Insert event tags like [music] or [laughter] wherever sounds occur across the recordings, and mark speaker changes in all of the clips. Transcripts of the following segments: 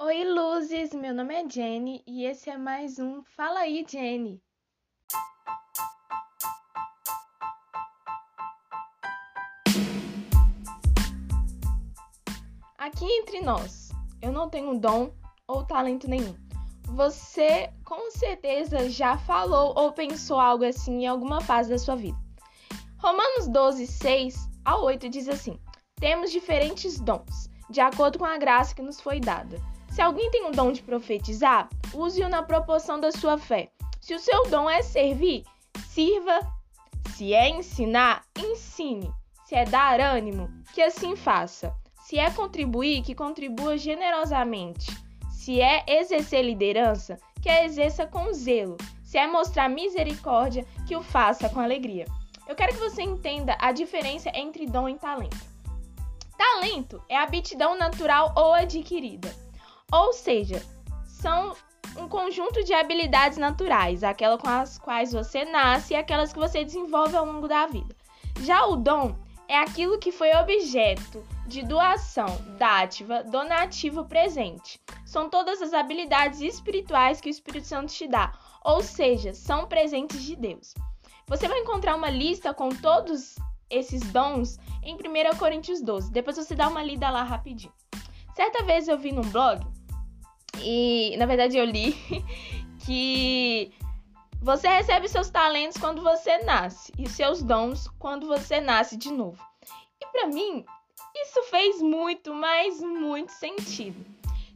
Speaker 1: Oi, luzes! Meu nome é Jenny e esse é mais um Fala aí, Jenny! Aqui entre nós, eu não tenho dom ou talento nenhum. Você com certeza já falou ou pensou algo assim em alguma fase da sua vida. Romanos 12, 6 a 8 diz assim: Temos diferentes dons, de acordo com a graça que nos foi dada. Se alguém tem o dom de profetizar, use-o na proporção da sua fé. Se o seu dom é servir, sirva. Se é ensinar, ensine. Se é dar ânimo, que assim faça. Se é contribuir, que contribua generosamente. Se é exercer liderança, que a exerça com zelo. Se é mostrar misericórdia, que o faça com alegria. Eu quero que você entenda a diferença entre dom e talento. Talento é aptidão natural ou adquirida. Ou seja, são um conjunto de habilidades naturais, aquelas com as quais você nasce e aquelas que você desenvolve ao longo da vida. Já o dom é aquilo que foi objeto de doação, dádiva, donativo presente. São todas as habilidades espirituais que o Espírito Santo te dá, ou seja, são presentes de Deus. Você vai encontrar uma lista com todos esses dons em 1 Coríntios 12. Depois você dá uma lida lá rapidinho. Certa vez eu vi num blog e na verdade eu li [laughs] que você recebe seus talentos quando você nasce e seus dons quando você nasce de novo. E para mim, isso fez muito, mas muito sentido.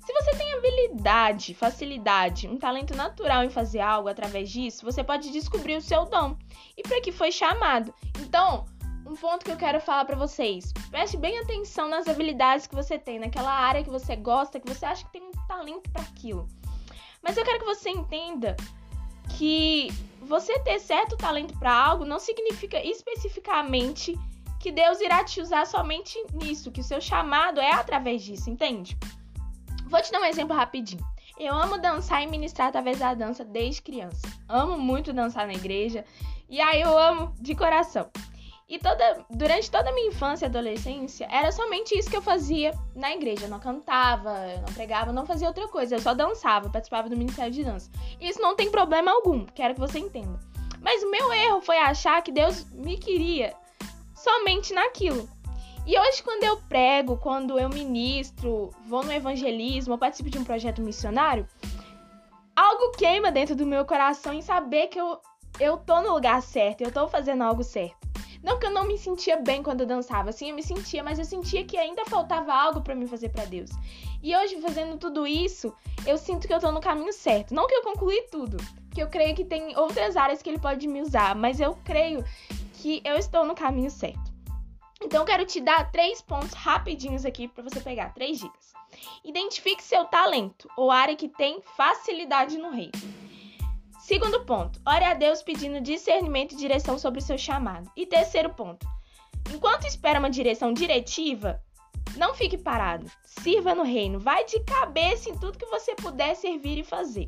Speaker 1: Se você tem habilidade, facilidade, um talento natural em fazer algo através disso, você pode descobrir o seu dom e para que foi chamado. Então, um ponto que eu quero falar para vocês. Preste bem atenção nas habilidades que você tem, naquela área que você gosta, que você acha que tem um talento para aquilo. Mas eu quero que você entenda que você ter certo talento para algo não significa especificamente que Deus irá te usar somente nisso, que o seu chamado é através disso, entende? Vou te dar um exemplo rapidinho. Eu amo dançar e ministrar através da dança desde criança. Amo muito dançar na igreja e aí eu amo de coração. E toda, durante toda a minha infância e adolescência, era somente isso que eu fazia na igreja. Eu não cantava, eu não pregava, não fazia outra coisa. Eu só dançava, participava do Ministério de Dança. Isso não tem problema algum, quero que você entenda. Mas o meu erro foi achar que Deus me queria somente naquilo. E hoje, quando eu prego, quando eu ministro, vou no evangelismo, ou participo de um projeto missionário, algo queima dentro do meu coração em saber que eu, eu tô no lugar certo, eu tô fazendo algo certo. Não que eu não me sentia bem quando eu dançava, assim, eu me sentia, mas eu sentia que ainda faltava algo para me fazer para Deus. E hoje, fazendo tudo isso, eu sinto que eu tô no caminho certo. Não que eu concluí tudo, que eu creio que tem outras áreas que ele pode me usar, mas eu creio que eu estou no caminho certo. Então, eu quero te dar três pontos rapidinhos aqui para você pegar, três dicas. Identifique seu talento ou área que tem facilidade no reino. Segundo ponto, ore a Deus pedindo discernimento e direção sobre o seu chamado. E terceiro ponto, enquanto espera uma direção diretiva, não fique parado. Sirva no reino. Vai de cabeça em tudo que você puder servir e fazer.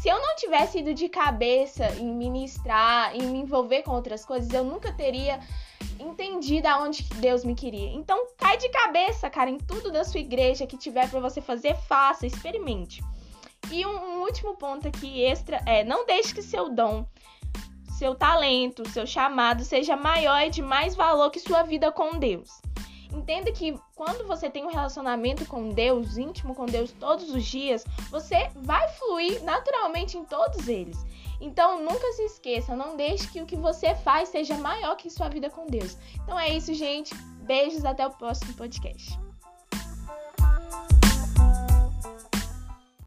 Speaker 1: Se eu não tivesse ido de cabeça em ministrar, em me envolver com outras coisas, eu nunca teria entendido aonde Deus me queria. Então, cai de cabeça, cara, em tudo da sua igreja que tiver para você fazer, faça, experimente. E um, um último ponto aqui extra é: não deixe que seu dom, seu talento, seu chamado seja maior e de mais valor que sua vida com Deus. Entenda que quando você tem um relacionamento com Deus, íntimo com Deus todos os dias, você vai fluir naturalmente em todos eles. Então nunca se esqueça, não deixe que o que você faz seja maior que sua vida com Deus. Então é isso, gente. Beijos, até o próximo podcast.